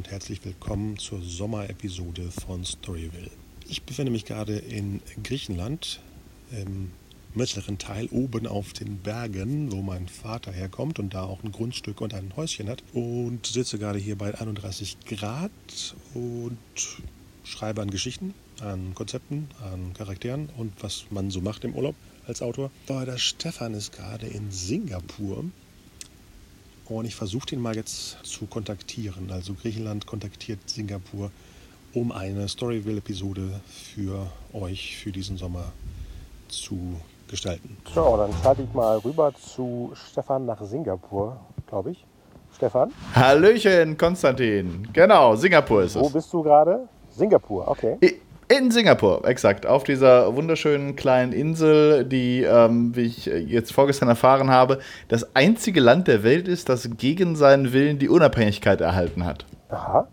Und herzlich willkommen zur Sommerepisode von Storyville. Ich befinde mich gerade in Griechenland, im mittleren Teil oben auf den Bergen, wo mein Vater herkommt und da auch ein Grundstück und ein Häuschen hat. Und sitze gerade hier bei 31 Grad und schreibe an Geschichten, an Konzepten, an Charakteren und was man so macht im Urlaub als Autor. Aber der Stefan ist gerade in Singapur und ich versuche den mal jetzt zu kontaktieren. Also Griechenland kontaktiert Singapur, um eine Storyville-Episode für euch für diesen Sommer zu gestalten. So, dann schalte ich mal rüber zu Stefan nach Singapur, glaube ich. Stefan? Hallöchen, Konstantin. Genau, Singapur ist es. Wo bist du gerade? Singapur, okay. In Singapur, exakt. Auf dieser wunderschönen kleinen Insel, die, ähm, wie ich jetzt vorgestern erfahren habe, das einzige Land der Welt ist, das gegen seinen Willen die Unabhängigkeit erhalten hat. Aha.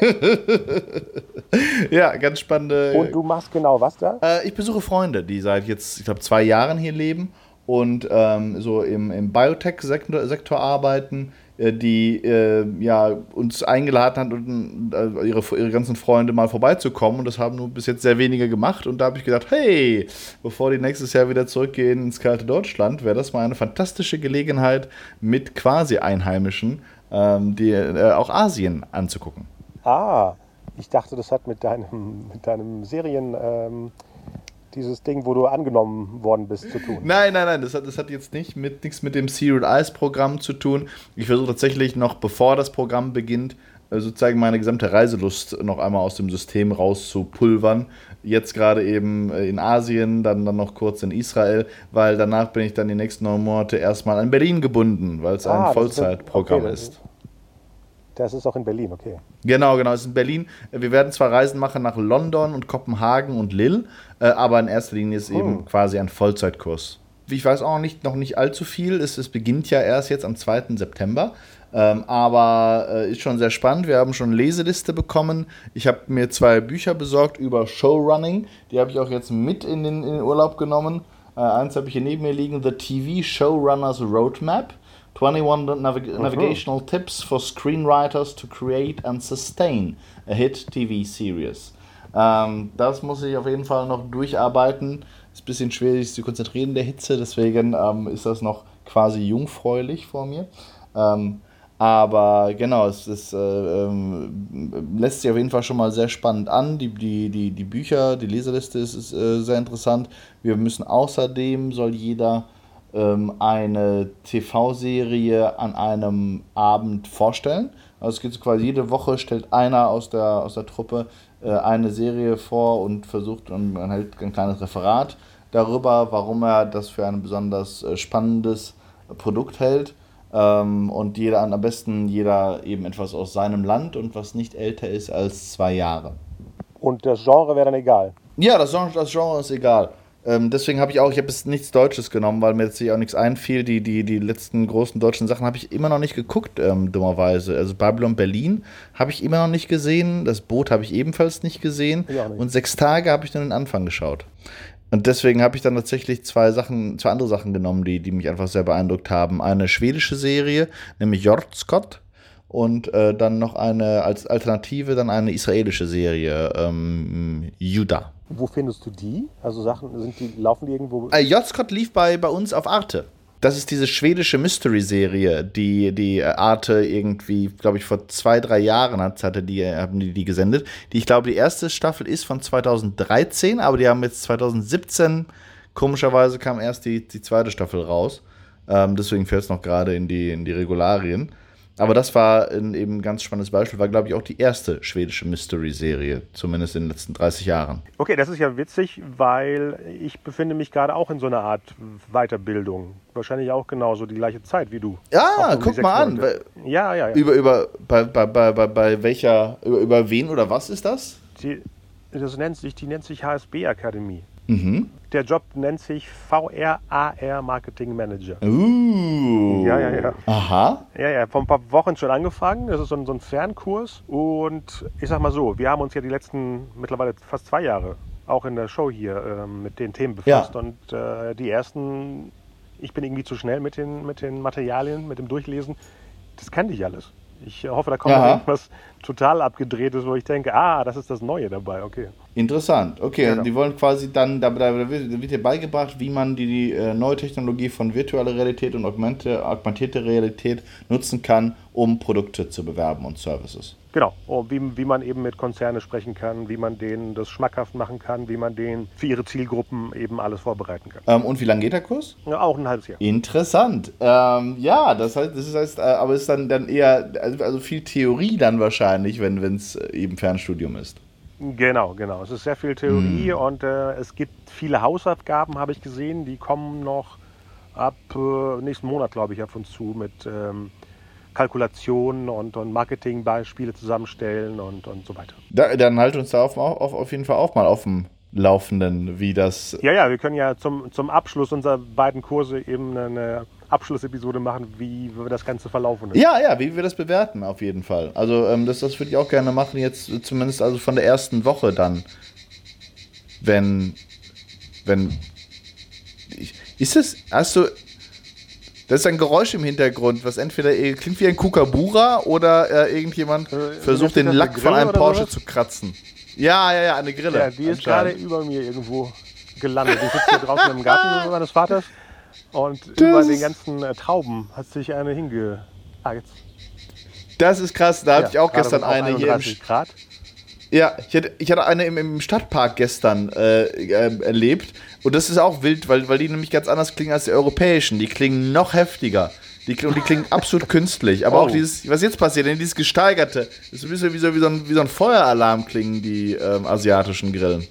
ja, ganz spannende. Und du machst genau was da? Äh, ich besuche Freunde, die seit jetzt, ich glaube, zwei Jahren hier leben und ähm, so im, im Biotech-Sektor Sektor arbeiten äh, die äh, ja, uns eingeladen hat, und, äh, ihre, ihre ganzen Freunde mal vorbeizukommen. Und das haben nur bis jetzt sehr wenige gemacht. Und da habe ich gedacht, hey, bevor die nächstes Jahr wieder zurückgehen ins kalte Deutschland, wäre das mal eine fantastische Gelegenheit, mit quasi Einheimischen ähm, die, äh, auch Asien anzugucken. Ah, ich dachte, das hat mit deinem, mit deinem Serien. Ähm dieses Ding, wo du angenommen worden bist, zu tun. Nein, nein, nein, das hat, das hat jetzt nicht mit, nichts mit dem Serial Eyes Programm zu tun. Ich versuche tatsächlich noch, bevor das Programm beginnt, äh, sozusagen meine gesamte Reiselust noch einmal aus dem System rauszupulvern. Jetzt gerade eben äh, in Asien, dann, dann noch kurz in Israel, weil danach bin ich dann die nächsten neun Monate erstmal an Berlin gebunden, weil es ah, ein Vollzeitprogramm ist. Okay, das ist auch in Berlin, okay. Genau, genau, es ist in Berlin. Wir werden zwar Reisen machen nach London und Kopenhagen und Lille, äh, aber in erster Linie ist es eben hm. quasi ein Vollzeitkurs. Ich weiß auch nicht, noch nicht allzu viel. Es, es beginnt ja erst jetzt am 2. September. Ähm, aber äh, ist schon sehr spannend. Wir haben schon eine Leseliste bekommen. Ich habe mir zwei Bücher besorgt über Showrunning. Die habe ich auch jetzt mit in den, in den Urlaub genommen. Äh, eins habe ich hier neben mir liegen: The TV Showrunners Roadmap. 21 Navig mhm. Navigational Tips for Screenwriters to Create and Sustain a Hit TV Series. Ähm, das muss ich auf jeden Fall noch durcharbeiten. Ist ein bisschen schwierig, sich zu konzentrieren in der Hitze, deswegen ähm, ist das noch quasi jungfräulich vor mir. Ähm, aber genau, es ist, äh, ähm, lässt sich auf jeden Fall schon mal sehr spannend an. Die, die, die, die Bücher, die Leseliste ist, ist äh, sehr interessant. Wir müssen außerdem, soll jeder ähm, eine TV-Serie an einem Abend vorstellen. Also es geht quasi jede Woche, stellt einer aus der, aus der Truppe äh, eine Serie vor und versucht und man hält ein kleines Referat darüber, warum er das für ein besonders äh, spannendes Produkt hält. Ähm, und jeder am besten jeder eben etwas aus seinem Land und was nicht älter ist als zwei Jahre. Und das Genre wäre dann egal? Ja, das Genre, das Genre ist egal. Ähm, deswegen habe ich auch, ich habe jetzt nichts Deutsches genommen, weil mir jetzt hier auch nichts einfiel. Die, die, die letzten großen deutschen Sachen habe ich immer noch nicht geguckt, ähm, dummerweise. Also Babylon Berlin habe ich immer noch nicht gesehen. Das Boot habe ich ebenfalls nicht gesehen. Nicht. Und sechs Tage habe ich nur den Anfang geschaut. Und deswegen habe ich dann tatsächlich zwei Sachen, zwei andere Sachen genommen, die, die mich einfach sehr beeindruckt haben. Eine schwedische Serie, nämlich Jordskott. Und äh, dann noch eine als Alternative dann eine israelische Serie, ähm, Judah. Wo findest du die? Also Sachen, sind die, laufen die irgendwo? Äh, J. Scott lief bei, bei uns auf Arte. Das ist diese schwedische Mystery-Serie, die die Arte irgendwie, glaube ich, vor zwei, drei Jahren hat, hatte die, haben die, die gesendet. Die, ich glaube, die erste Staffel ist von 2013, aber die haben jetzt 2017, komischerweise kam erst die, die zweite Staffel raus. Ähm, deswegen fällt es noch gerade in die, in die Regularien. Aber das war ein eben ganz spannendes Beispiel, war, glaube ich, auch die erste schwedische Mystery-Serie, zumindest in den letzten 30 Jahren. Okay, das ist ja witzig, weil ich befinde mich gerade auch in so einer Art Weiterbildung. Wahrscheinlich auch genauso die gleiche Zeit wie du. Ja, guck mal an. Ja, ja, ja. Über, über, bei, bei, bei, bei welcher, über, über wen oder was ist das? Die, das nennt sich, die nennt sich HSB Akademie. Mhm. Der Job nennt sich VRAR Marketing Manager. Uh. Ja, ja, ja. Aha. Ja, ja, vor ein paar Wochen schon angefangen. Das ist so ein, so ein Fernkurs. Und ich sag mal so, wir haben uns ja die letzten mittlerweile fast zwei Jahre auch in der Show hier äh, mit den Themen befasst. Ja. Und äh, die ersten, ich bin irgendwie zu schnell mit den, mit den Materialien, mit dem Durchlesen. Das kannte ich alles. Ich hoffe, da kommt irgendwas total abgedrehtes, wo ich denke, ah, das ist das Neue dabei, okay. Interessant, okay. Genau. Die wollen quasi dann, da, wird dir beigebracht, wie man die, die äh, neue Technologie von virtueller Realität und augmente, augmentierte Realität nutzen kann, um Produkte zu bewerben und Services. Genau, oh, wie, wie man eben mit Konzernen sprechen kann, wie man denen das schmackhaft machen kann, wie man denen für ihre Zielgruppen eben alles vorbereiten kann. Ähm, und wie lange geht der Kurs? Ja, auch ein halbes Jahr. Interessant. Ähm, ja, das heißt, das heißt, äh, aber es ist dann, dann eher, also, also viel Theorie dann wahrscheinlich, wenn es äh, eben Fernstudium ist. Genau, genau. Es ist sehr viel Theorie hm. und äh, es gibt viele Hausaufgaben, habe ich gesehen, die kommen noch ab äh, nächsten Monat, glaube ich, auf uns zu mit ähm, Kalkulationen und, und Marketingbeispiele zusammenstellen und, und so weiter. Da, dann halt uns da auf, auf, auf jeden Fall auch mal auf dem Laufenden, wie das. Ja, ja, wir können ja zum, zum Abschluss unserer beiden Kurse eben eine Abschlussepisode machen, wie wir das Ganze verlaufen ist. Ja, ja, wie wir das bewerten, auf jeden Fall. Also, ähm, das, das würde ich auch gerne machen, jetzt zumindest also von der ersten Woche dann. Wenn. Wenn. Ist es. Hast du. Das ist ein Geräusch im Hintergrund, was entweder klingt wie ein Kukabura oder äh, irgendjemand äh, versucht, den Lack von einem Porsche zu kratzen. Ja, ja, ja, eine Grille. Ja, die ist gerade über mir irgendwo gelandet. Die sitzt hier draußen im Garten meines Vaters und das über den ganzen äh, Trauben hat sich eine hinge. Ah, jetzt. Das ist krass, da ja, hatte ich auch gestern eine hier. Im Grad. Ja, ich hatte, ich hatte eine im, im Stadtpark gestern äh, äh, erlebt. Und das ist auch wild, weil, weil die nämlich ganz anders klingen als die europäischen. Die klingen noch heftiger. Die, und die klingen absolut künstlich. Aber oh. auch dieses, was jetzt passiert, denn dieses gesteigerte, das ist ein bisschen wie so, wie so, ein, wie so ein Feueralarm klingen die ähm, asiatischen Grillen.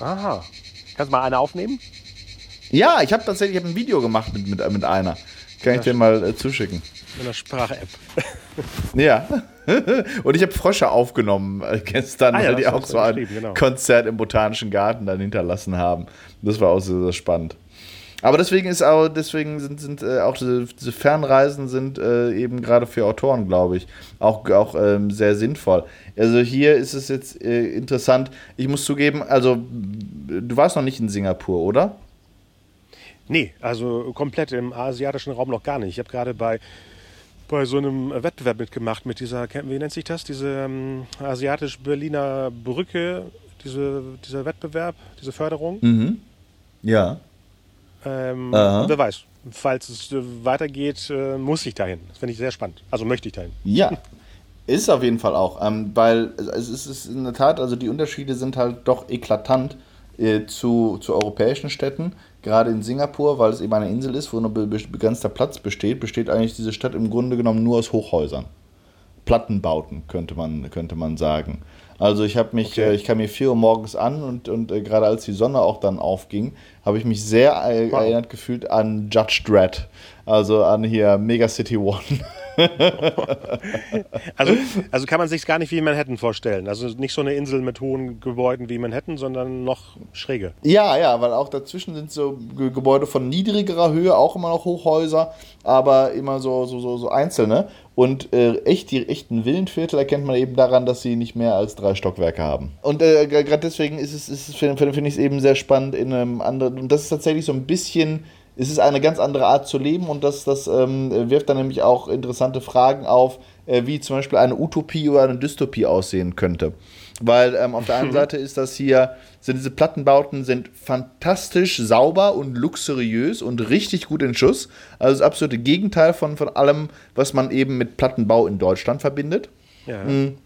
Aha. Kannst du mal eine aufnehmen? Ja, ich habe tatsächlich hab ein Video gemacht mit, mit, mit einer. Kann ich dir mal äh, zuschicken. In der Sprache-App. Ja. Und ich habe Frösche aufgenommen äh, gestern, ah, ja, weil die auch so ein genau. Konzert im Botanischen Garten dann hinterlassen haben. Das war auch sehr, sehr spannend. Aber deswegen ist auch, deswegen sind, sind äh, auch diese, diese, Fernreisen sind äh, eben gerade für Autoren, glaube ich, auch, auch ähm, sehr sinnvoll. Also hier ist es jetzt äh, interessant. Ich muss zugeben, also du warst noch nicht in Singapur, oder? Nee, also komplett im asiatischen Raum noch gar nicht. Ich habe gerade bei bei so einem Wettbewerb mitgemacht mit dieser, wie nennt sich das, diese ähm, asiatisch-Berliner Brücke, diese, dieser Wettbewerb, diese Förderung. Mhm. Ja. Ähm, wer weiß, falls es weitergeht, äh, muss ich dahin. Das finde ich sehr spannend. Also möchte ich dahin. Ja. Ist auf jeden Fall auch, ähm, weil es ist in der Tat, also die Unterschiede sind halt doch eklatant äh, zu, zu europäischen Städten gerade in Singapur, weil es eben eine Insel ist, wo nur begrenzter Platz besteht, besteht eigentlich diese Stadt im Grunde genommen nur aus Hochhäusern. Plattenbauten, könnte man, könnte man sagen. Also ich habe mich, okay. äh, ich kam mir 4 Uhr morgens an und, und äh, gerade als die Sonne auch dann aufging, habe ich mich sehr äh, wow. erinnert gefühlt an Judge Dredd. Also an hier Mega City One. also, also kann man sich gar nicht wie Manhattan vorstellen. Also nicht so eine Insel mit hohen Gebäuden wie Manhattan, sondern noch schräge. Ja, ja, weil auch dazwischen sind so Gebäude von niedrigerer Höhe, auch immer noch Hochhäuser, aber immer so, so, so, so einzelne. Und äh, echt, die echten Villenviertel erkennt man eben daran, dass sie nicht mehr als drei Stockwerke haben. Und äh, gerade deswegen ist es, ist es finde find ich es eben sehr spannend in einem anderen. Und das ist tatsächlich so ein bisschen es ist eine ganz andere Art zu leben und das, das ähm, wirft dann nämlich auch interessante Fragen auf, äh, wie zum Beispiel eine Utopie oder eine Dystopie aussehen könnte. Weil ähm, auf der einen Seite ist das hier, sind diese Plattenbauten sind fantastisch sauber und luxuriös und richtig gut in Schuss. Also das absolute Gegenteil von, von allem, was man eben mit Plattenbau in Deutschland verbindet. Ja. Mhm.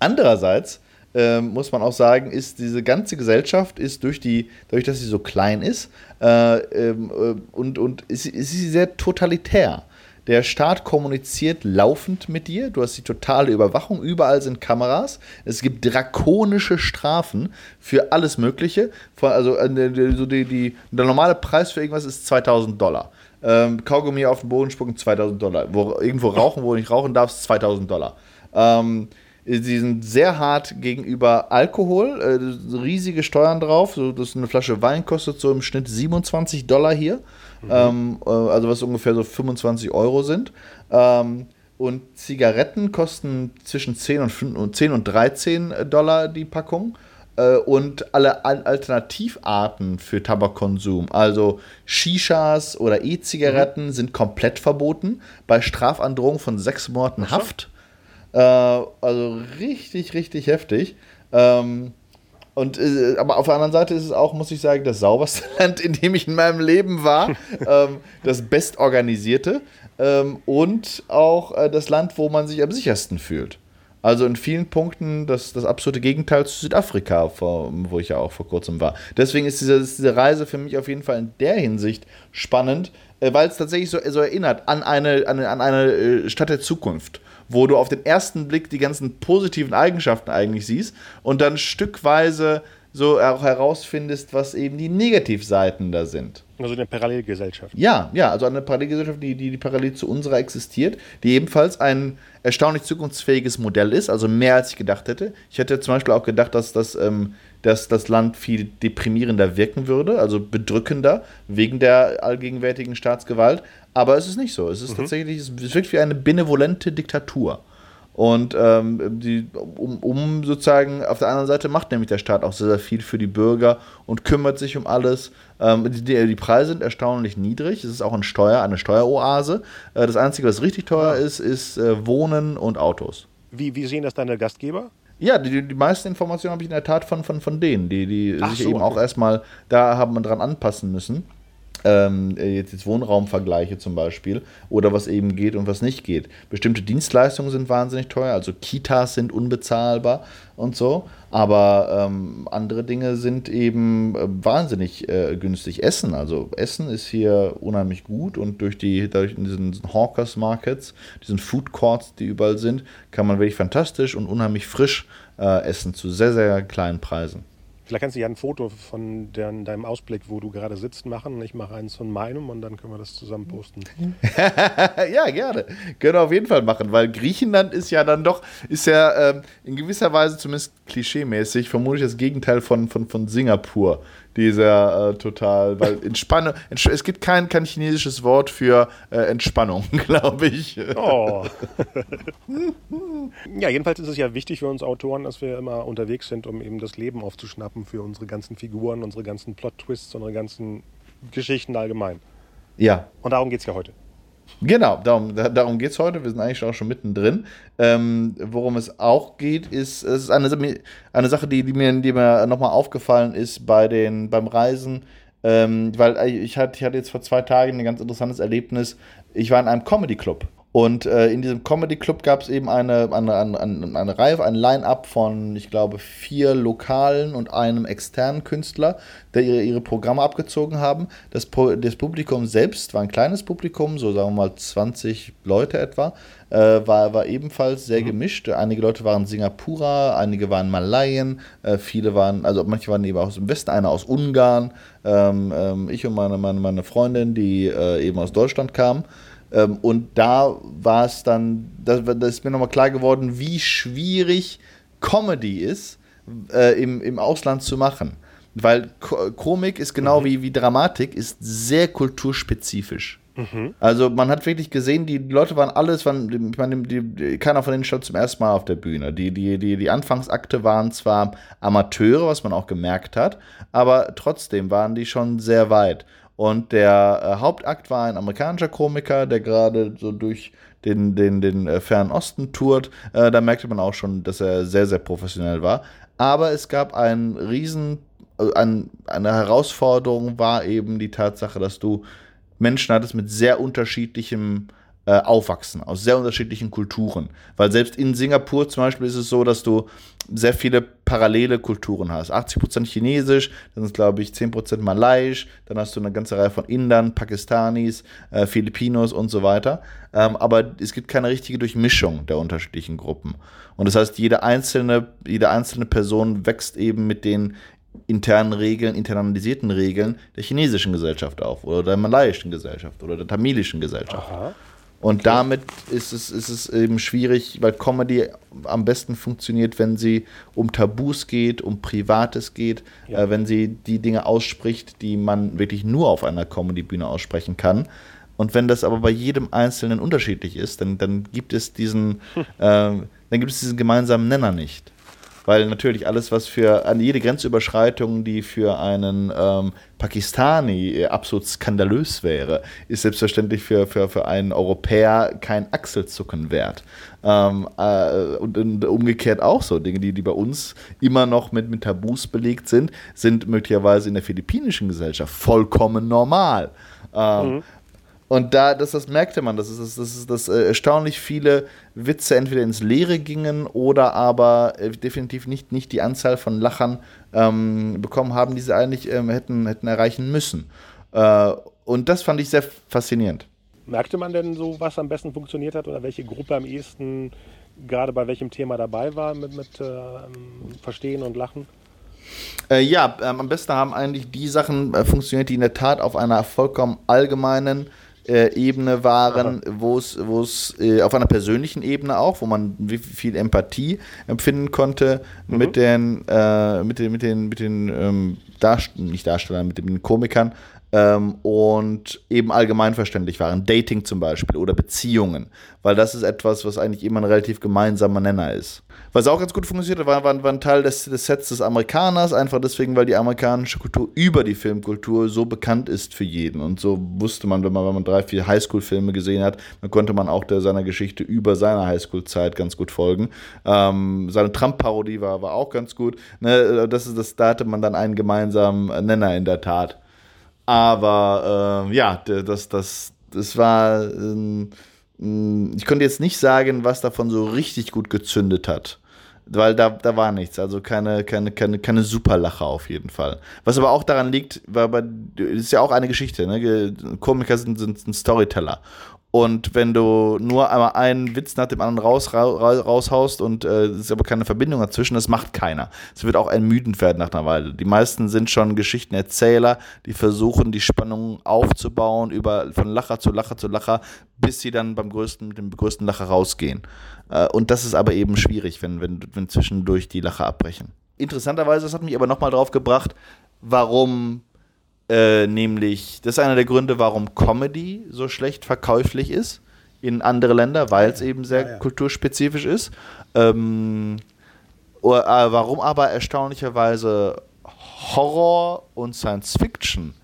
Andererseits ähm, muss man auch sagen, ist diese ganze Gesellschaft ist durch die, dadurch, dass sie so klein ist, äh, ähm, äh, und, und ist, ist sie sehr totalitär. Der Staat kommuniziert laufend mit dir. Du hast die totale Überwachung. Überall sind Kameras. Es gibt drakonische Strafen für alles Mögliche. Also äh, so die, die, der normale Preis für irgendwas ist 2000 Dollar. Ähm, Kaugummi auf den Boden spucken 2000 Dollar. Wo, irgendwo rauchen, wo du nicht rauchen darfst, 2000 Dollar. Ähm, Sie sind sehr hart gegenüber Alkohol, äh, riesige Steuern drauf. So, das eine Flasche Wein kostet so im Schnitt 27 Dollar hier, mhm. ähm, äh, also was ungefähr so 25 Euro sind. Ähm, und Zigaretten kosten zwischen 10 und, 5, 10 und 13 Dollar die Packung. äh, und alle Alternativarten für Tabakkonsum, also Shishas oder E-Zigaretten, mhm. sind komplett verboten bei Strafandrohung von sechs Monaten Haft. Äh, also richtig, richtig heftig. Ähm, und, äh, aber auf der anderen Seite ist es auch, muss ich sagen, das sauberste Land, in dem ich in meinem Leben war. ähm, das bestorganisierte ähm, und auch äh, das Land, wo man sich am sichersten fühlt. Also in vielen Punkten das, das absolute Gegenteil zu Südafrika, vor, wo ich ja auch vor kurzem war. Deswegen ist diese, diese Reise für mich auf jeden Fall in der Hinsicht spannend, weil es tatsächlich so, so erinnert an eine, an, an eine äh, Stadt der Zukunft wo du auf den ersten Blick die ganzen positiven Eigenschaften eigentlich siehst und dann stückweise so auch herausfindest, was eben die Negativseiten da sind. Also eine Parallelgesellschaft. Ja, ja, also eine Parallelgesellschaft, die, die, die parallel zu unserer existiert, die ebenfalls ein erstaunlich zukunftsfähiges Modell ist, also mehr als ich gedacht hätte. Ich hätte zum Beispiel auch gedacht, dass das, ähm, dass das Land viel deprimierender wirken würde, also bedrückender, wegen der allgegenwärtigen Staatsgewalt. Aber es ist nicht so. Es ist mhm. tatsächlich, es wirkt wie eine benevolente Diktatur. Und ähm, die, um, um, sozusagen, auf der anderen Seite macht nämlich der Staat auch sehr, sehr viel für die Bürger und kümmert sich um alles. Ähm, die, die, Preise sind erstaunlich niedrig. Es ist auch ein Steuer, eine Steueroase. Äh, das Einzige, was richtig teuer ist, ist äh, Wohnen und Autos. Wie, wie sehen das deine Gastgeber? Ja, die, die meisten Informationen habe ich in der Tat von, von, von denen, die, die sich so, eben auch erstmal da haben dran anpassen müssen ähm, jetzt, jetzt Wohnraumvergleiche zum Beispiel oder was eben geht und was nicht geht. Bestimmte Dienstleistungen sind wahnsinnig teuer, also Kitas sind unbezahlbar und so, aber ähm, andere Dinge sind eben äh, wahnsinnig äh, günstig. Essen, also Essen ist hier unheimlich gut und durch die, dadurch in diesen Hawkers Markets, diesen Food Courts, die überall sind, kann man wirklich fantastisch und unheimlich frisch äh, essen zu sehr, sehr kleinen Preisen. Vielleicht kannst du ja ein Foto von deinem Ausblick, wo du gerade sitzt, machen. Ich mache eins von meinem und dann können wir das zusammen posten. ja, gerne. Können wir auf jeden Fall machen, weil Griechenland ist ja dann doch, ist ja ähm, in gewisser Weise zumindest klischeemäßig, vermutlich das Gegenteil von, von, von Singapur dieser äh, total, weil Entspannung, es gibt kein, kein chinesisches Wort für äh, Entspannung, glaube ich. Oh. ja, jedenfalls ist es ja wichtig für uns Autoren, dass wir immer unterwegs sind, um eben das Leben aufzuschnappen für unsere ganzen Figuren, unsere ganzen Plot-Twists, unsere ganzen Geschichten allgemein. Ja. Und darum geht es ja heute. Genau, darum, darum geht es heute. Wir sind eigentlich auch schon mittendrin. Ähm, worum es auch geht, ist, es ist eine, eine Sache, die, die mir, die mir nochmal aufgefallen ist bei den, beim Reisen. Ähm, weil ich hatte, ich hatte jetzt vor zwei Tagen ein ganz interessantes Erlebnis. Ich war in einem Comedy-Club und äh, in diesem Comedy Club gab es eben eine, eine, eine, eine Reihe, ein Line-up von, ich glaube, vier lokalen und einem externen Künstler, der ihre, ihre Programme abgezogen haben. Das, das Publikum selbst war ein kleines Publikum, so sagen wir mal 20 Leute etwa, äh, war, war ebenfalls sehr mhm. gemischt. Einige Leute waren Singapurer, einige waren Malayen, äh, viele waren, also manche waren eben aus dem Westen, einer aus Ungarn, ähm, ähm, ich und meine, meine, meine Freundin, die äh, eben aus Deutschland kamen. Ähm, und da war es dann, da, da ist mir nochmal klar geworden, wie schwierig Comedy ist, äh, im, im Ausland zu machen. Weil Ko Komik ist genau mhm. wie, wie Dramatik, ist sehr kulturspezifisch. Mhm. Also man hat wirklich gesehen, die Leute waren alles, waren, ich meine, die, die, keiner von denen stand zum ersten Mal auf der Bühne. Die, die, die, die Anfangsakte waren zwar Amateure, was man auch gemerkt hat, aber trotzdem waren die schon sehr weit. Und der äh, Hauptakt war ein amerikanischer Komiker, der gerade so durch den, den, den äh, Fernen Osten tourt. Äh, da merkte man auch schon, dass er sehr, sehr professionell war. Aber es gab einen riesen, äh, ein, eine Herausforderung war eben die Tatsache, dass du Menschen hattest mit sehr unterschiedlichem äh, aufwachsen, aus sehr unterschiedlichen Kulturen. Weil selbst in Singapur zum Beispiel ist es so, dass du sehr viele parallele Kulturen hast. 80% Chinesisch, dann ist glaube ich 10% Malaiisch, dann hast du eine ganze Reihe von Indern, Pakistanis, äh, Filipinos und so weiter. Ähm, aber es gibt keine richtige Durchmischung der unterschiedlichen Gruppen. Und das heißt, jede einzelne, jede einzelne Person wächst eben mit den internen Regeln, internalisierten Regeln der chinesischen Gesellschaft auf oder der malaiischen Gesellschaft oder der tamilischen Gesellschaft. Aha. Und okay. damit ist es, ist es eben schwierig, weil Comedy am besten funktioniert, wenn sie um Tabus geht, um Privates geht, ja. äh, wenn sie die Dinge ausspricht, die man wirklich nur auf einer Comedy-Bühne aussprechen kann. Und wenn das aber bei jedem Einzelnen unterschiedlich ist, dann, dann gibt es diesen, äh, dann gibt es diesen gemeinsamen Nenner nicht. Weil natürlich alles, was für an jede Grenzüberschreitung, die für einen ähm, Pakistani äh, absolut skandalös wäre, ist selbstverständlich für, für, für einen Europäer kein Achselzucken wert. Ähm, äh, und, und, umgekehrt auch so. Dinge, die, die bei uns immer noch mit, mit Tabus belegt sind, sind möglicherweise in der philippinischen Gesellschaft vollkommen normal. Ähm, mhm. Und da, das, das merkte man, dass, das, das, das äh, erstaunlich viele Witze entweder ins Leere gingen oder aber äh, definitiv nicht, nicht die Anzahl von Lachern ähm, bekommen haben, die sie eigentlich ähm, hätten, hätten erreichen müssen. Äh, und das fand ich sehr faszinierend. Merkte man denn so, was am besten funktioniert hat oder welche Gruppe am ehesten gerade bei welchem Thema dabei war mit, mit äh, Verstehen und Lachen? Äh, ja, ähm, am besten haben eigentlich die Sachen äh, funktioniert, die in der Tat auf einer vollkommen allgemeinen äh, Ebene waren, wo es äh, auf einer persönlichen Ebene auch, wo man viel Empathie empfinden konnte mhm. mit den, äh, mit den, mit den, mit den ähm, Darst nicht Darstellern, mit den Komikern, ähm, und eben allgemeinverständlich waren. Dating zum Beispiel oder Beziehungen, weil das ist etwas, was eigentlich immer ein relativ gemeinsamer Nenner ist. Was auch ganz gut funktioniert war, war, war ein Teil des, des, Sets des Amerikaners, einfach deswegen, weil die amerikanische Kultur über die Filmkultur so bekannt ist für jeden. Und so wusste man, wenn man, wenn man drei, vier Highschool-Filme gesehen hat, dann konnte man auch der, seiner Geschichte über seine Highschool-Zeit ganz gut folgen. Ähm, seine Trump-Parodie war, war auch ganz gut. Ne, das ist, das, da hatte man dann einen gemeinsamen Nenner in der Tat. Aber äh, ja, das, das, das war. Äh, ich konnte jetzt nicht sagen, was davon so richtig gut gezündet hat. Weil da, da war nichts, also keine, keine, keine, keine Superlache auf jeden Fall. Was aber auch daran liegt, weil das ist ja auch eine Geschichte, ne? Komiker sind, sind, sind Storyteller. Und wenn du nur einmal einen Witz nach dem anderen raus, raus, raushaust und äh, es ist aber keine Verbindung dazwischen, das macht keiner. Es wird auch ermüdend werden nach einer Weile. Die meisten sind schon Geschichtenerzähler, die versuchen, die Spannung aufzubauen, über, von Lacher zu Lacher zu Lacher, bis sie dann beim größten, mit dem größten Lacher rausgehen. Äh, und das ist aber eben schwierig, wenn, wenn, wenn zwischendurch die Lacher abbrechen. Interessanterweise, das hat mich aber nochmal drauf gebracht, warum äh, nämlich, das ist einer der Gründe, warum Comedy so schlecht verkäuflich ist in andere Länder, weil es eben sehr ja, ja. kulturspezifisch ist. Ähm, oder, äh, warum aber erstaunlicherweise Horror und Science Fiction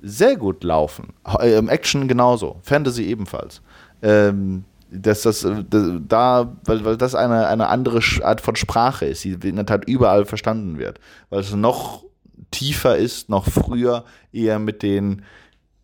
sehr gut laufen. Äh, Action genauso, Fantasy ebenfalls. Ähm, dass das, äh, da, weil, weil das eine, eine andere Art von Sprache ist, die in der Tat überall verstanden wird. Weil es noch tiefer ist, noch früher eher mit den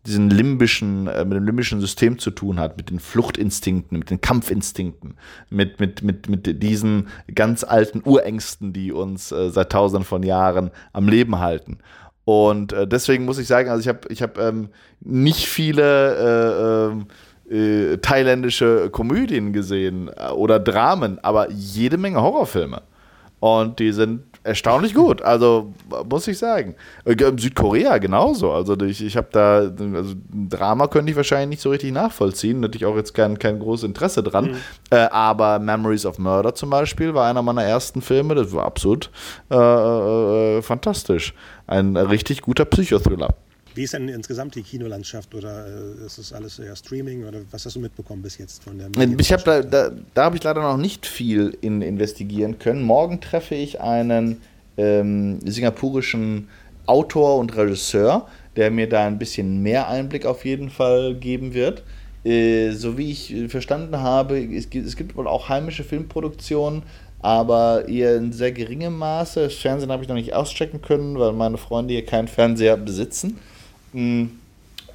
diesen limbischen, äh, mit dem limbischen System zu tun hat, mit den Fluchtinstinkten, mit den Kampfinstinkten, mit, mit, mit, mit diesen ganz alten Urängsten, die uns äh, seit tausenden von Jahren am Leben halten. Und äh, deswegen muss ich sagen, also ich habe ich hab, ähm, nicht viele äh, ähm, äh, thailändische Komödien gesehen äh, oder Dramen, aber jede Menge Horrorfilme. Und die sind erstaunlich gut. Also muss ich sagen. Äh, Südkorea genauso. Also ich, ich habe da, also Drama könnte ich wahrscheinlich nicht so richtig nachvollziehen. Natürlich auch jetzt kein, kein großes Interesse dran. Mhm. Äh, aber Memories of Murder zum Beispiel war einer meiner ersten Filme. Das war absolut äh, äh, fantastisch. Ein richtig guter Psychothriller. Wie ist denn insgesamt die Kinolandschaft oder äh, ist das alles eher Streaming oder was hast du mitbekommen bis jetzt von der? Ich habe da, da, da habe ich leider noch nicht viel in investigieren können. Morgen treffe ich einen ähm, singapurischen Autor und Regisseur, der mir da ein bisschen mehr Einblick auf jeden Fall geben wird. Äh, so wie ich verstanden habe, es gibt, es gibt wohl auch heimische Filmproduktionen, aber eher in sehr geringem Maße. Das Fernsehen habe ich noch nicht auschecken können, weil meine Freunde hier keinen Fernseher besitzen.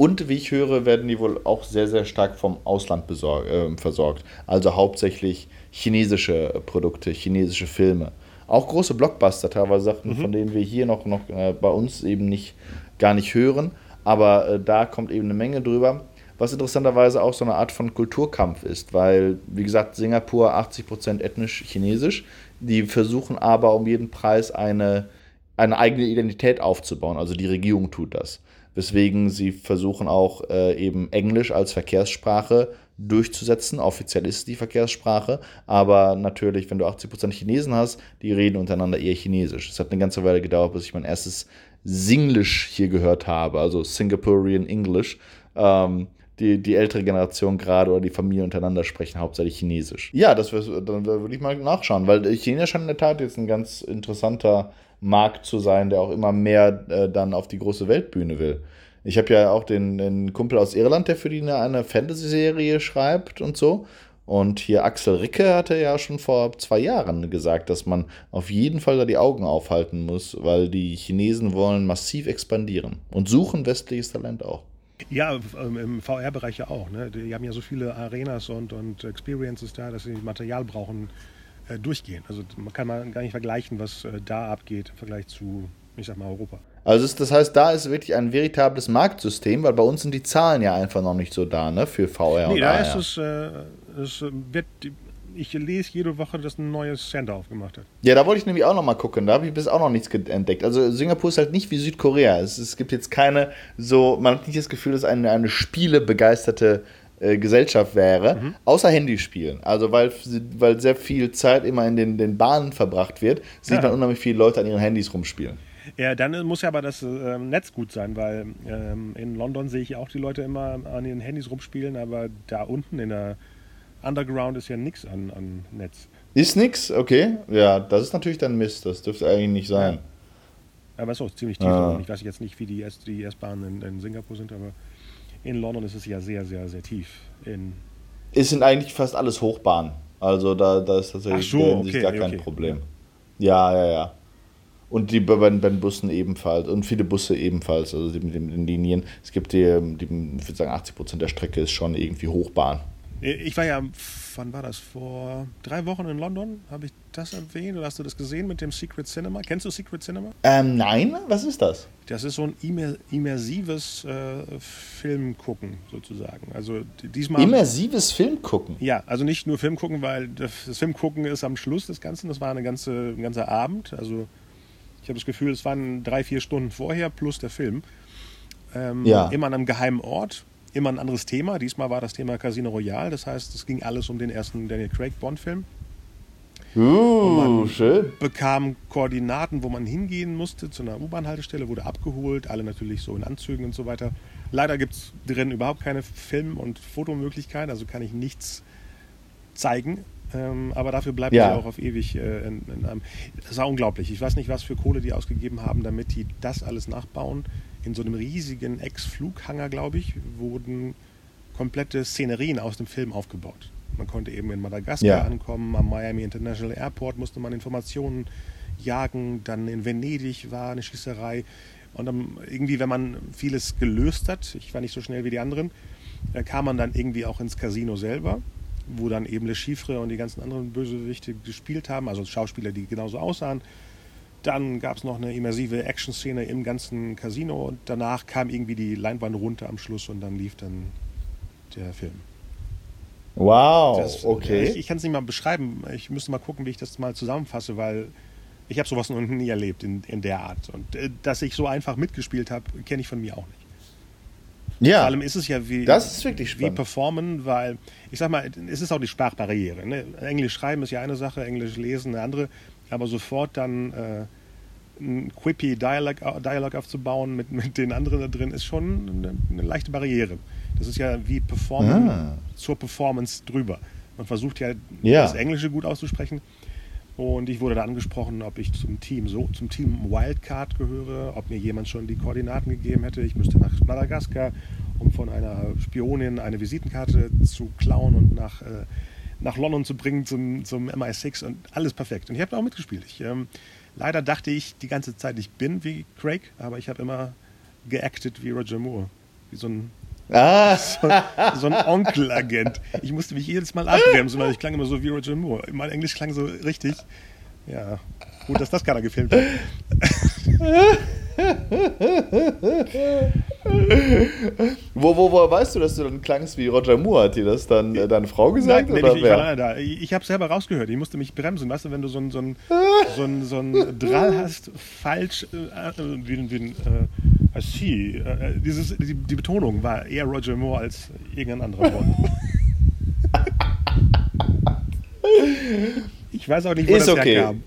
Und wie ich höre, werden die wohl auch sehr, sehr stark vom Ausland besorg, äh, versorgt. Also hauptsächlich chinesische Produkte, chinesische Filme. Auch große Blockbuster, teilweise Sachen, mhm. von denen wir hier noch, noch äh, bei uns eben nicht, gar nicht hören. Aber äh, da kommt eben eine Menge drüber. Was interessanterweise auch so eine Art von Kulturkampf ist, weil, wie gesagt, Singapur 80% ethnisch chinesisch. Die versuchen aber um jeden Preis eine, eine eigene Identität aufzubauen. Also die Regierung tut das weswegen sie versuchen auch äh, eben Englisch als Verkehrssprache durchzusetzen. Offiziell ist es die Verkehrssprache, aber natürlich, wenn du 80% Chinesen hast, die reden untereinander eher Chinesisch. Es hat eine ganze Weile gedauert, bis ich mein erstes Singlish hier gehört habe, also Singaporean English. Ähm, die, die ältere Generation gerade oder die Familie untereinander sprechen hauptsächlich Chinesisch. Ja, das dann würde ich mal nachschauen, weil China scheint in der Tat jetzt ein ganz interessanter Markt zu sein, der auch immer mehr äh, dann auf die große Weltbühne will. Ich habe ja auch den, den, Kumpel aus Irland, der für die eine, eine Fantasy-Serie schreibt und so. Und hier Axel Ricke hatte ja schon vor zwei Jahren gesagt, dass man auf jeden Fall da die Augen aufhalten muss, weil die Chinesen wollen massiv expandieren und suchen westliches Talent auch. Ja, ähm, im VR-Bereich ja auch. Ne? Die haben ja so viele Arenas und, und Experiences da, dass sie Material brauchen, durchgehen. Also man kann mal gar nicht vergleichen, was äh, da abgeht im Vergleich zu, ich sag mal, Europa. Also das heißt, da ist wirklich ein veritables Marktsystem, weil bei uns sind die Zahlen ja einfach noch nicht so da, ne, für VR. Nee, da ist es, äh, es wird, ich lese jede Woche, dass ein neues Center aufgemacht hat. Ja, da wollte ich nämlich auch noch mal gucken. Da habe ich bis auch noch nichts entdeckt. Also Singapur ist halt nicht wie Südkorea. Es, es gibt jetzt keine so, man hat nicht das Gefühl, dass eine, eine spielebegeisterte äh, Gesellschaft wäre, mhm. außer Handyspielen. Also weil, weil sehr viel Zeit immer in den, den Bahnen verbracht wird, sieht ja. man unheimlich viele Leute an ihren Handys rumspielen. Ja, dann muss ja aber das äh, Netz gut sein, weil ähm, in London sehe ich auch die Leute immer an ihren Handys rumspielen, aber da unten in der Underground ist ja nichts an, an Netz. Ist nichts? Okay. Ja, das ist natürlich dann Mist. Das dürfte eigentlich nicht sein. Ja. Aber es ist auch ziemlich tief. Ah. Ich weiß jetzt nicht, wie die S-Bahnen in, in Singapur sind, aber in London ist es ja sehr, sehr, sehr tief. In es sind eigentlich fast alles Hochbahnen. Also da, da ist tatsächlich so, okay, gar kein okay. Problem. Ja, ja, ja. Und die bei, bei den Bussen ebenfalls. Und viele Busse ebenfalls, also mit den Linien. Es gibt die, die ich würde sagen, 80 Prozent der Strecke ist schon irgendwie Hochbahn. Ich war ja, wann war das? Vor drei Wochen in London. Habe ich das erwähnt oder hast du das gesehen mit dem Secret Cinema? Kennst du Secret Cinema? Ähm, nein, was ist das? Das ist so ein immer, immersives äh, Filmgucken sozusagen. Also diesmal. Immersives Filmgucken? Ja, also nicht nur Filmgucken, weil das, das Filmgucken ist am Schluss des Ganzen. Das war eine ganze, ein ganzer Abend. Also ich habe das Gefühl, es waren drei, vier Stunden vorher plus der Film. Ähm, ja. Immer an einem geheimen Ort immer ein anderes Thema. Diesmal war das Thema Casino Royale. Das heißt, es ging alles um den ersten Daniel Craig Bond-Film. Uh, schön. bekam Koordinaten, wo man hingehen musste, zu einer U-Bahn-Haltestelle, wurde abgeholt, alle natürlich so in Anzügen und so weiter. Leider gibt es drin überhaupt keine Film- und Fotomöglichkeiten, also kann ich nichts zeigen. Ähm, aber dafür bleibt ja. auch auf ewig äh, in, in einem. Das war unglaublich. Ich weiß nicht, was für Kohle die ausgegeben haben, damit die das alles nachbauen in so einem riesigen Ex-Flughanger, glaube ich, wurden komplette Szenerien aus dem Film aufgebaut. Man konnte eben in Madagaskar ja. ankommen, am Miami International Airport musste man Informationen jagen, dann in Venedig war eine Schießerei. Und dann irgendwie, wenn man vieles gelöst hat, ich war nicht so schnell wie die anderen, äh, kam man dann irgendwie auch ins Casino selber, wo dann eben Le Chiffre und die ganzen anderen Bösewichte gespielt haben, also Schauspieler, die genauso aussahen. Dann gab es noch eine immersive Action-Szene im ganzen Casino und danach kam irgendwie die Leinwand runter am Schluss und dann lief dann der Film. Wow, das, okay. Ich, ich kann es nicht mal beschreiben. Ich müsste mal gucken, wie ich das mal zusammenfasse, weil ich habe sowas noch nie erlebt in, in der Art. Und äh, dass ich so einfach mitgespielt habe, kenne ich von mir auch nicht. Ja. Vor allem ist es ja wie, das ist wirklich wie performen, weil ich sag mal, es ist auch die Sprachbarriere. Ne? Englisch schreiben ist ja eine Sache, Englisch lesen eine andere aber sofort dann äh, ein quippy Dialog, Dialog aufzubauen mit, mit den anderen da drin, ist schon eine, eine leichte Barriere. Das ist ja wie Performen ah. zur Performance drüber. Man versucht ja, ja, das Englische gut auszusprechen. Und ich wurde da angesprochen, ob ich zum Team so zum Team Wildcard gehöre, ob mir jemand schon die Koordinaten gegeben hätte. Ich müsste nach Madagaskar, um von einer Spionin eine Visitenkarte zu klauen und nach äh, nach London zu bringen zum, zum MI6 und alles perfekt. Und ich habe da auch mitgespielt. Ich, ähm, leider dachte ich die ganze Zeit, ich bin wie Craig, aber ich habe immer geactet wie Roger Moore. Wie so ein, ah. so, so ein Onkelagent. Ich musste mich jedes Mal abbremsen, weil ich klang immer so wie Roger Moore. Mein Englisch klang so richtig. Ja, gut, dass das keiner gefilmt hat. wo, wo, wo weißt du, dass du dann klangst wie Roger Moore? Hat dir das dann äh, deine Frau gesagt? Nein, oder ich, wer? Ich, da. ich habe selber rausgehört. Ich musste mich bremsen. Weißt du, wenn du so ein, so ein, so ein, so ein Drall hast, falsch, äh, wie, wie ein, äh, sie, äh, dieses, die, die, Betonung war eher Roger Moore als irgendein anderer Wort. ich weiß auch nicht, wo Ist das okay. herkam.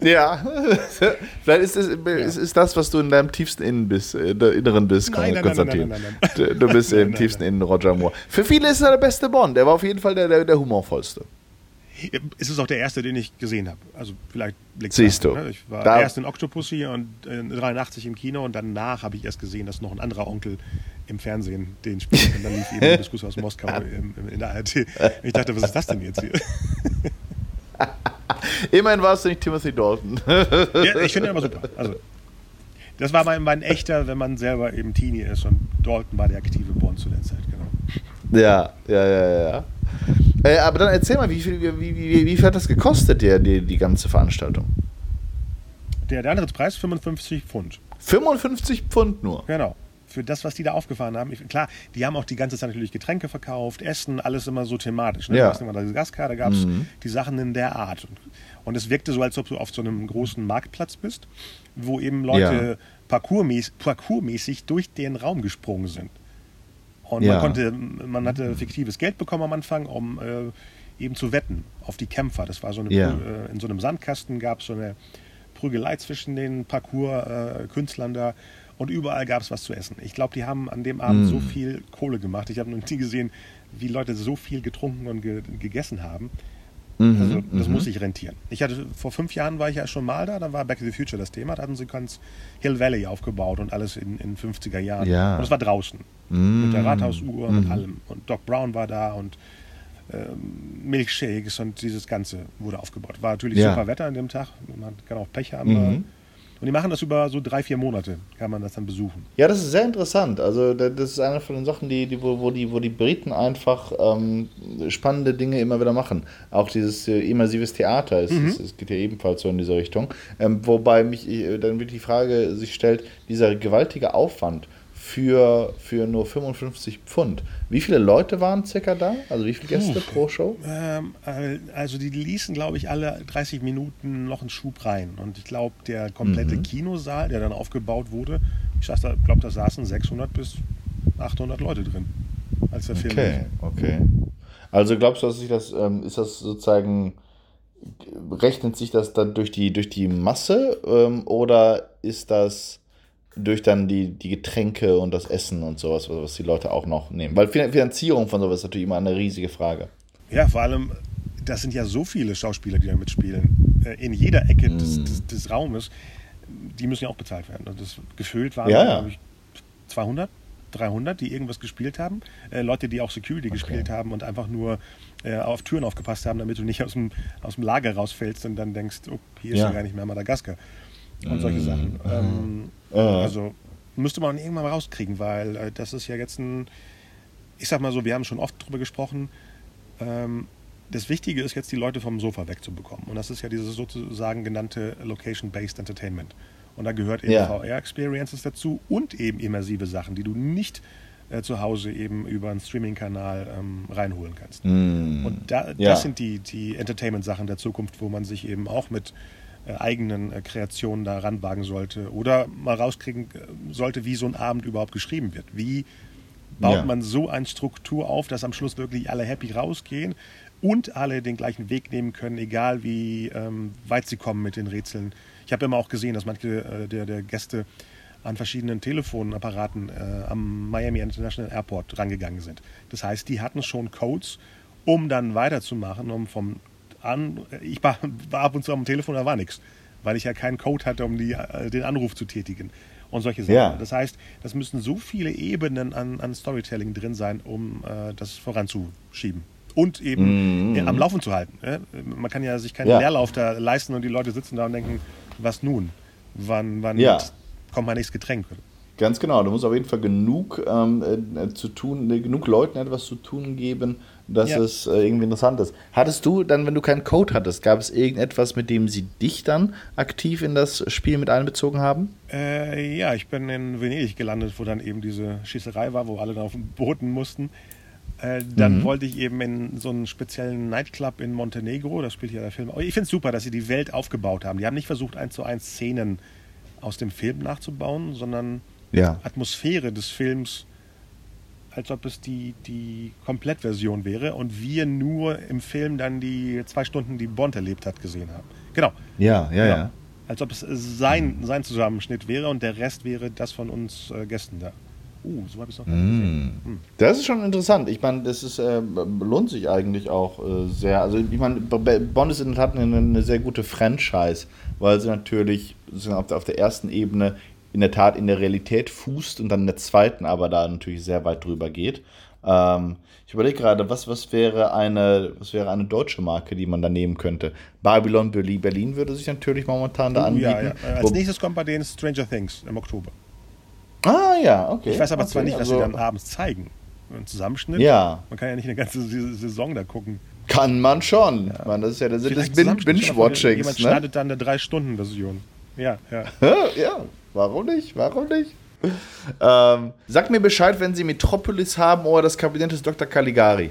Ja, vielleicht ist, es, ist, ist das, was du in deinem tiefsten Innen bist, der Inneren bist, Nein, nein, Konstantin. nein, nein, nein. Du bist im tiefsten. Innen Roger Moore. Für viele ist er der beste Bond. Er war auf jeden Fall der, der, der humorvollste. Es ist auch der erste, den ich gesehen habe. Also vielleicht liegt's Siehst du. Ne? Ich war Da- erst in Octopussy und in 83 im Kino und danach habe ich erst gesehen, dass noch ein anderer Onkel im Fernsehen den spielt. Und dann lief eben Diskus aus Moskau im, im, in der ART. Und ich dachte, was ist das denn jetzt hier? Immerhin warst du nicht Timothy Dalton. Ja, ich finde ihn aber super. Also, das war mein, mein echter, wenn man selber eben Teenie ist und Dalton war der aktive Bond zu der Zeit, genau. ja, ja, ja, ja. Äh, aber dann erzähl mal, wie viel, wie, wie, wie, viel hat das gekostet, dir, die, die ganze Veranstaltung? Der, der Eintrittspreis 55 Pfund. 55 Pfund nur. Genau. Für das, was die da aufgefahren haben. Ich, klar, die haben auch die ganze Zeit natürlich Getränke verkauft, Essen, alles immer so thematisch. Ne? Ja. Da immer diese Gaskarte, gab es Mhm. die Sachen in der Art. Und, und es wirkte so, als ob du auf so einem großen Marktplatz bist, wo eben Leute parkourmäßig, parkourmäßig durch den Raum gesprungen sind. Und Ja. man konnte, man hatte fiktives Geld bekommen am Anfang, um äh, eben zu wetten auf die Kämpfer. Das war so eine, Ja. Äh, in so einem Sandkasten gab es so eine Prügelei zwischen den Parcours-Künstlern da und überall gab es was zu essen. Ich glaube, die haben an dem Abend Mm. so viel Kohle gemacht. Ich habe noch nie gesehen, wie Leute so viel getrunken und ge gegessen haben. Mhm, Also das mhm. muss sich rentieren. Ich hatte vor fünf Jahren war ich ja schon mal da, da war Back to the Future das Thema, da hatten sie ganz Hill Valley aufgebaut und alles in, in 50er Jahren. Ja. Und es war draußen. Mm. Mit der Rathausuhr, Mhm. mit allem. Und Doc Brown war da und ähm, Milkshakes und dieses Ganze wurde aufgebaut. War natürlich Ja. super Wetter an dem Tag. Man kann auch Pech haben. Mhm. Und die machen das über so drei, vier Monate, kann man das dann besuchen. Ja, das ist sehr interessant. Also da- das ist eine von den Sachen, die, die, wo, wo, die, wo die Briten einfach ähm, spannende Dinge immer wieder machen. Auch dieses äh, immersives Theater, es, es, es geht ja ebenfalls so in diese Richtung. Ähm, wobei mich äh, dann wirklich die Frage sich stellt, dieser gewaltige Aufwand für, für nur 55 Pfund. Wie viele Leute waren circa da? Also wie viele Gäste pro Show? Ähm, äh, also die ließen, glaube ich, alle 30 Minuten noch einen Schub rein. Und ich glaube, der komplette Mhm. Kinosaal, der dann aufgebaut wurde, ich glaube, da saßen 600 bis 800 Leute drin, als der Film Okay, lief. okay. Also glaubst du, dass sich das, ähm, ist das sozusagen, rechnet sich das dann durch die, durch die Masse ähm, oder ist das durch dann die, die Getränke und das Essen und sowas, was die Leute auch noch nehmen? Weil Fin- Finanzierung von sowas ist natürlich immer eine riesige Frage. Ja, vor allem, das sind ja so viele Schauspieler, die da mitspielen. Äh, In jeder Ecke Mm. des, des, des Raumes. Die müssen ja auch bezahlt werden. Und das gefühlt waren, Ja, glaube ich, 200, 300, die irgendwas gespielt haben. Äh, Leute, die auch Security gespielt haben und einfach nur äh, auf Türen aufgepasst haben, damit du nicht aus dem, aus dem Lager rausfällst und dann denkst, oh, hier ist Ja. gar nicht mehr Madagaskar. Und solche Sachen. Ähm, Ja. Also müsste man irgendwann mal rauskriegen, weil äh, das ist ja jetzt ein, ich sag mal so, wir haben schon oft drüber gesprochen, ähm, das Wichtige ist jetzt, die Leute vom Sofa wegzubekommen. Und das ist ja dieses sozusagen genannte Location-Based Entertainment. Und da gehört eben Ja. VR-Experiences dazu und eben immersive Sachen, die du nicht äh, zu Hause eben über einen Streaming-Kanal ähm, reinholen kannst. Mm. Und da, Ja. das sind die, die Entertainment-Sachen der Zukunft, wo man sich eben auch mit eigenen äh, Kreationen da ranwagen sollte oder mal rauskriegen äh, sollte, wie so ein Abend überhaupt geschrieben wird. Wie baut Ja. man so eine Struktur auf, dass am Schluss wirklich alle happy rausgehen und alle den gleichen Weg nehmen können, egal wie ähm, weit sie kommen mit den Rätseln. Ich habe immer auch gesehen, dass manche äh, der, der Gäste an verschiedenen Telefonapparaten äh, am Miami International Airport rangegangen sind. Das heißt, die hatten schon Codes, um dann weiterzumachen, um vom an, ich war, war ab und zu am Telefon, da war nichts, weil ich ja keinen Code hatte, um die, äh, den Anruf zu tätigen und solche Sachen. Ja. Das heißt, das müssen so viele Ebenen an, an Storytelling drin sein, um äh, das voranzuschieben. Und eben ja, am Laufen zu halten. Ja? Man kann ja sich keinen Ja. Leerlauf da leisten und die Leute sitzen da und denken, was nun? Wann, wann kommt mein nächstes Getränk? Ganz genau, du musst auf jeden Fall genug ähm, äh, zu tun, äh, genug Leuten etwas zu tun geben, dass Ja. es äh, irgendwie interessant ist. Hattest du dann, wenn du keinen Code hattest, gab es irgendetwas, mit dem sie dich dann aktiv in das Spiel mit einbezogen haben? Äh, ja, ich bin in Venedig gelandet, wo dann eben diese Schießerei war, wo alle dann auf dem Booten mussten. Äh, dann Mhm. wollte ich eben in so einen speziellen Nightclub in Montenegro, das spielt ja der Film. Ich finde es super, dass sie die Welt aufgebaut haben. Die haben nicht versucht, eins zu eins Szenen aus dem Film nachzubauen, sondern Ja. Atmosphäre des Films als ob es die, die Komplettversion wäre und wir nur im Film dann die zwei Stunden, die Bond erlebt hat, gesehen haben. Genau. Ja, ja, genau. ja. Als ob es sein, sein Zusammenschnitt wäre und der Rest wäre das von uns äh, Gästen da. Uh, so habe ich es noch gar nicht gesehen. Mm. Das ist schon interessant. Ich meine, das ist, äh, lohnt sich eigentlich auch äh, sehr. Also, ich meine, Bond ist in der Tat eine, eine, sehr gute Franchise, weil sie natürlich auf der, auf der ersten Ebene in der Tat in der Realität fußt und dann in der zweiten aber da natürlich sehr weit drüber geht. Ähm, ich überlege gerade, was, was, wäre eine, was wäre eine deutsche Marke, die man da nehmen könnte? Babylon Berlin würde sich natürlich momentan da oh, anbieten. Ja, ja. Als nächstes kommt bei denen Stranger Things im Oktober. Ah ja, okay. Ich weiß aber okay, zwar nicht, was also, sie dann abends zeigen. Ein Zusammenschnitt? Ja. Man kann ja nicht eine ganze Saison da gucken. Kann man schon. Ja. Man, das ist ja das, das Binge-Watchings. Jemand ne? schneidet dann eine Drei-Stunden-Version. Ja, ja. ja, warum nicht? Warum nicht? ähm, sag mir Bescheid, wenn Sie Metropolis haben oder das Kabinett des Dr. Caligari.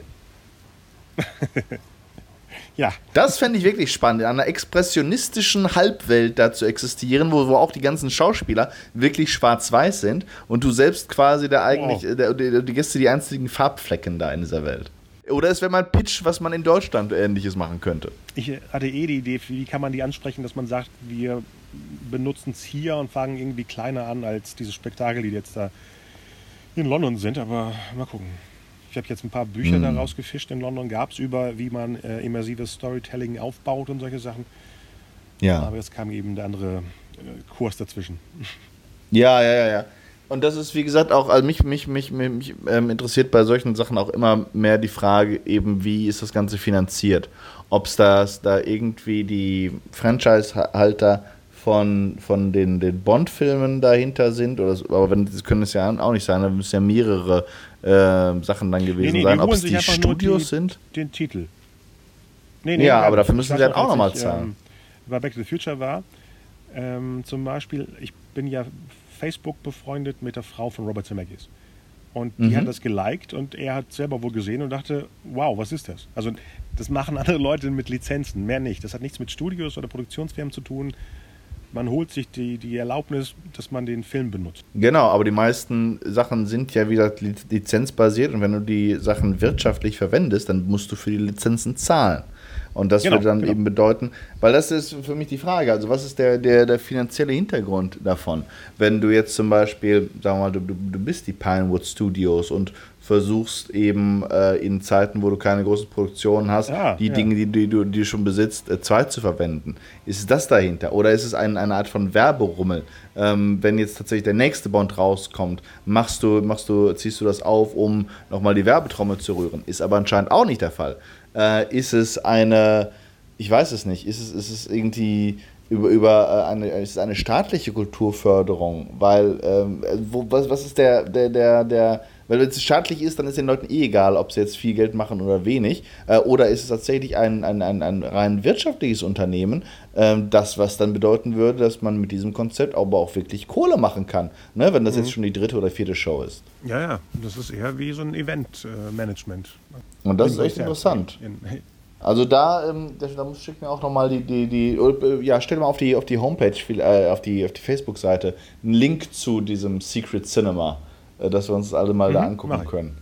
ja. Das fände ich wirklich spannend, in einer expressionistischen Halbwelt da zu existieren, wo, wo auch die ganzen Schauspieler wirklich schwarz-weiß sind und du selbst quasi der eigentlich, wow. der, der, die Gäste die einzigen Farbflecken da in dieser Welt. Oder es wäre mal ein Pitch, was man in Deutschland ähnliches machen könnte. Ich hatte eh die Idee, wie kann man die ansprechen, dass man sagt, wir benutzen es hier und fangen irgendwie kleiner an als diese Spektakel, die jetzt da in London sind. Aber mal gucken. Ich habe jetzt ein paar Bücher mhm. da rausgefischt in London, gab es über, wie man äh, immersives Storytelling aufbaut und solche Sachen. Ja. Aber jetzt kam eben der andere äh, Kurs dazwischen. Ja, ja, ja, ja. Und das ist, wie gesagt, auch, also mich, mich, mich, mich ähm, interessiert bei solchen Sachen auch immer mehr die Frage, eben, wie ist das Ganze finanziert? Ob es da irgendwie die Franchise-Halter von, von den, den Bond-Filmen dahinter sind. Oder so. Aber wenn, das können es ja auch nicht sein, dann müssen ja mehrere äh, Sachen dann gewesen nee, nee, sein. Ob es die Studios die, sind? Den Titel. Nee, nee, ja, aber dafür müssen sie dann auch nochmal zahlen. Ähm, bei Back to the Future war, ähm, zum Beispiel, ich bin ja Facebook befreundet mit der Frau von Robert Zemeckis. Und die mhm. hat das geliked und er hat selber wohl gesehen und dachte, wow, was ist das? Also das machen andere Leute mit Lizenzen, mehr nicht. Das hat nichts mit Studios oder Produktionsfirmen zu tun man holt sich die, die Erlaubnis, dass man den Film benutzt. Genau, aber die meisten Sachen sind ja wieder lizenzbasiert und wenn du die Sachen wirtschaftlich verwendest, dann musst du für die Lizenzen zahlen. Und das genau, würde dann genau. eben bedeuten, weil das ist für mich die Frage, also was ist der, der, der finanzielle Hintergrund davon? Wenn du jetzt zum Beispiel, sagen wir mal, du, du bist die Pinewood Studios und versuchst eben äh, in Zeiten, wo du keine großen Produktionen hast, ah, die ja. Dinge, die, die, du die schon besitzt, äh, zweit zu verwenden. Ist das dahinter? Oder ist es ein, eine Art von Werberummel? Ähm, wenn jetzt tatsächlich der nächste Bond rauskommt, machst du, machst du, ziehst du das auf, um nochmal die Werbetrommel zu rühren? Ist aber anscheinend auch nicht der Fall äh, ist es eine, ich weiß es nicht, ist es, ist es irgendwie über, über äh, eine, ist es eine staatliche Kulturförderung? Weil, ähm, wo, was, was ist der, der, der, der, weil wenn es staatlich ist, dann ist den Leuten eh egal, ob sie jetzt viel Geld machen oder wenig. Äh, oder ist es tatsächlich ein, ein, ein, ein rein wirtschaftliches Unternehmen, äh, das, was dann bedeuten würde, dass man mit diesem Konzept aber auch wirklich Kohle machen kann, ne? wenn das mhm. jetzt schon die dritte oder vierte Show ist. Ja, ja, das ist eher wie so ein Event-Management. Und das ist echt interessant. Also da, ähm, da muss schick mir auch nochmal die, die, die, äh, ja, stell mal auf die, auf die Homepage, äh, auf die, auf die Facebook-Seite einen Link zu diesem Secret Cinema, äh, dass wir uns das alle mal mhm, da angucken können.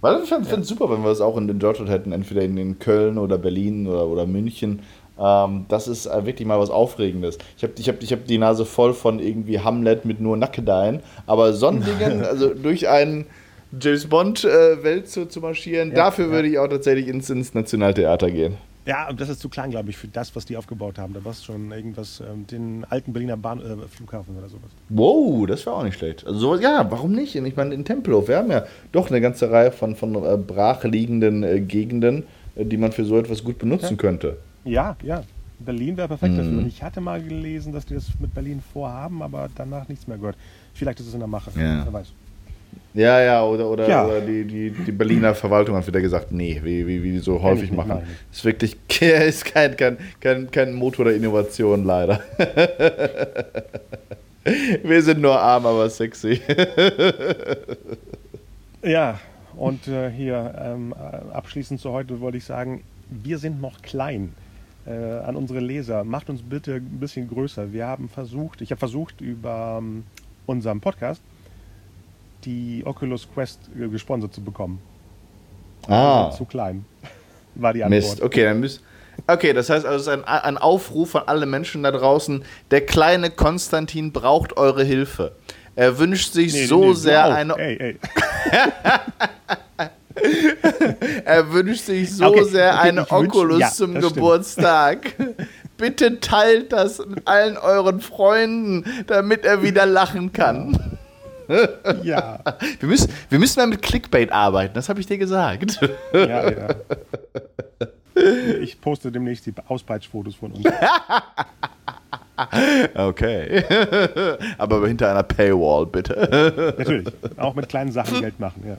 Weil ich finde es super, wenn wir das auch in, in Deutschland hätten, entweder in, in Köln oder Berlin oder, oder München. Ähm, das ist äh, wirklich mal was Aufregendes. Ich habe ich hab, ich hab die Nase voll von irgendwie Hamlet mit nur Nackedeien, aber Sonnendingen, also durch einen James Bond-Welt äh, zu, zu marschieren. Ja, Dafür ja. würde ich auch tatsächlich ins, ins Nationaltheater gehen. Ja, und das ist zu klein, glaube ich, für das, was die aufgebaut haben. Da war es schon irgendwas, ähm, den alten Berliner Bahn, äh, Flughafen oder sowas. Wow, das war auch nicht schlecht. Also sowas, ja, warum nicht? Ich meine, in Tempelhof, wir haben ja doch eine ganze Reihe von, von äh, brachliegenden äh, Gegenden, äh, die man für so etwas gut benutzen ja. könnte. Ja, ja. Berlin wäre perfekt mhm. dafür. Und ich hatte mal gelesen, dass die das mit Berlin vorhaben, aber danach nichts mehr gehört. Vielleicht ist es in der Mache. Ja. Wer weiß. Ja, ja, oder, oder, ja. oder die, die, die Berliner Verwaltung hat wieder gesagt, nee, wie, wie, wie die so häufig machen. Nein. Ist wirklich ist kein, kein, kein, kein Motor der Innovation, leider. Wir sind nur arm, aber sexy. ja, und äh, hier ähm, abschließend zu heute wollte ich sagen, wir sind noch klein. Äh, an unsere Leser, macht uns bitte ein bisschen größer. Wir haben versucht, ich habe versucht über ähm, unseren Podcast die Oculus Quest gesponsert zu bekommen. Ah. Zu klein. War die Antwort. Mist, okay, dann müsst. Okay, das heißt also, es ist ein, ein Aufruf von allen Menschen da draußen. Der kleine Konstantin braucht eure Hilfe. Er wünscht sich nee, so nee, sehr eine. Ey, ey. er wünscht sich so okay, sehr okay, eine Oculus ja, zum Geburtstag. Bitte teilt das mit allen euren Freunden, damit er wieder lachen kann. Ja. Wir müssen, wir müssen mal mit Clickbait arbeiten, das habe ich dir gesagt. Ja, ja. Ich poste demnächst die Auspeitschfotos von uns. Okay. Aber hinter einer Paywall, bitte. Natürlich. Auch mit kleinen Sachen Geld machen, ja.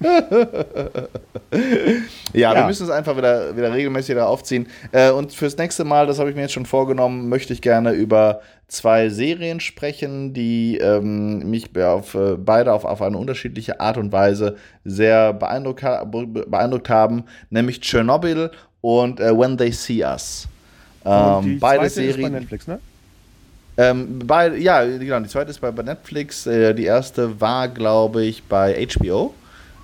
Ja, ja, wir müssen es einfach wieder, wieder regelmäßig wieder aufziehen. Äh, und fürs nächste Mal, das habe ich mir jetzt schon vorgenommen, möchte ich gerne über zwei Serien sprechen, die ähm, mich auf, äh, beide auf, auf eine unterschiedliche Art und Weise sehr beeindruckt, beeindruckt haben, nämlich Chernobyl und äh, When They See Us. Ähm, beide Serien. Ist bei Netflix, ne? Ähm, bei, ja, genau. Die zweite ist bei, bei Netflix. Äh, die erste war, glaube ich, bei HBO.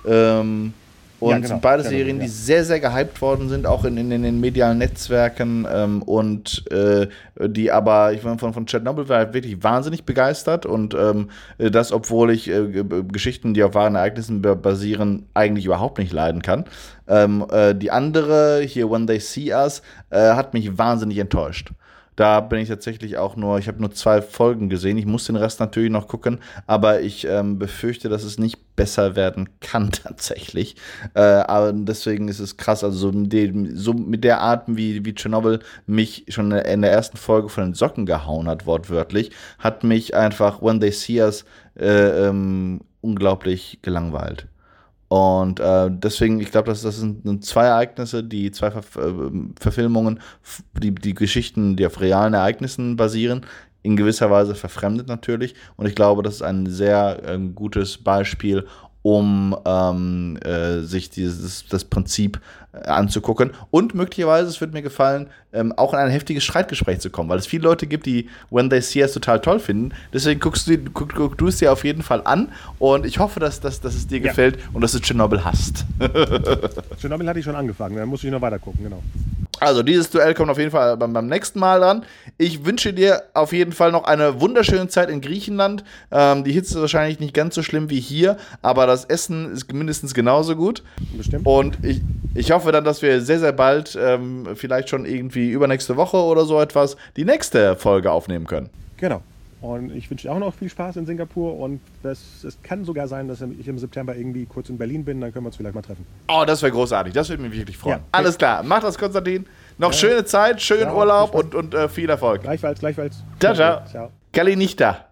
Ähm, und ja, genau, beide genau, Serien, ja. die sehr, sehr gehypt worden sind, auch in, in, in den medialen Netzwerken. Ähm, und äh, die aber, ich war von, von Chernobyl war wirklich wahnsinnig begeistert. Und ähm, das, obwohl ich äh, Geschichten, die auf wahren Ereignissen basieren, eigentlich überhaupt nicht leiden kann. Ähm, äh, die andere, hier When They See Us, äh, hat mich wahnsinnig enttäuscht. Da bin ich tatsächlich auch nur, ich habe nur zwei Folgen gesehen. Ich muss den Rest natürlich noch gucken, aber ich ähm, befürchte, dass es nicht besser werden kann tatsächlich. Äh, aber deswegen ist es krass, also so mit, dem, so mit der Art, wie, wie Chernobyl mich schon in der ersten Folge von den Socken gehauen hat, wortwörtlich, hat mich einfach When They See Us äh, ähm, unglaublich gelangweilt. Und äh, deswegen, ich glaube, das, das sind zwei Ereignisse, die zwei Ver äh, Verfilmungen, die, die Geschichten, die auf realen Ereignissen basieren, in gewisser Weise verfremdet natürlich. Und ich glaube, das ist ein sehr äh, gutes Beispiel, um ähm, äh, sich dieses das Prinzip äh, anzugucken und möglicherweise, es wird mir gefallen, ähm, auch in ein heftiges Streitgespräch zu kommen, weil es viele Leute gibt, die When They See Us total toll finden. Deswegen guckst du, guck, guck, du es dir auf jeden Fall an und ich hoffe, dass, dass, dass es dir ja. gefällt und dass du Tschernobyl hast. Tschernobyl hatte ich schon angefangen, da muss ich noch weiter gucken, genau. Also, dieses Duell kommt auf jeden Fall beim, beim, nächsten Mal dran. Ich wünsche dir auf jeden Fall noch eine wunderschöne Zeit in Griechenland. Ähm, die Hitze ist wahrscheinlich nicht ganz so schlimm wie hier, aber das Essen ist mindestens genauso gut. Bestimmt. Und ich, ich hoffe dann, dass wir sehr, sehr bald, ähm, vielleicht schon irgendwie übernächste Woche oder so etwas, die nächste Folge aufnehmen können. Genau. Und ich wünsche dir auch noch viel Spaß in Singapur und es, es, kann sogar sein, dass ich im September irgendwie kurz in Berlin bin, dann können wir uns vielleicht mal treffen. Oh, das wäre großartig, das würde mich wirklich freuen. Ja. Alles klar, mach das, Konstantin. Noch ja. schöne Zeit, schönen ja, Urlaub und, und äh, viel Erfolg. Gleichfalls, gleichfalls. Ciao, ciao. ciao. Kalli nicht da.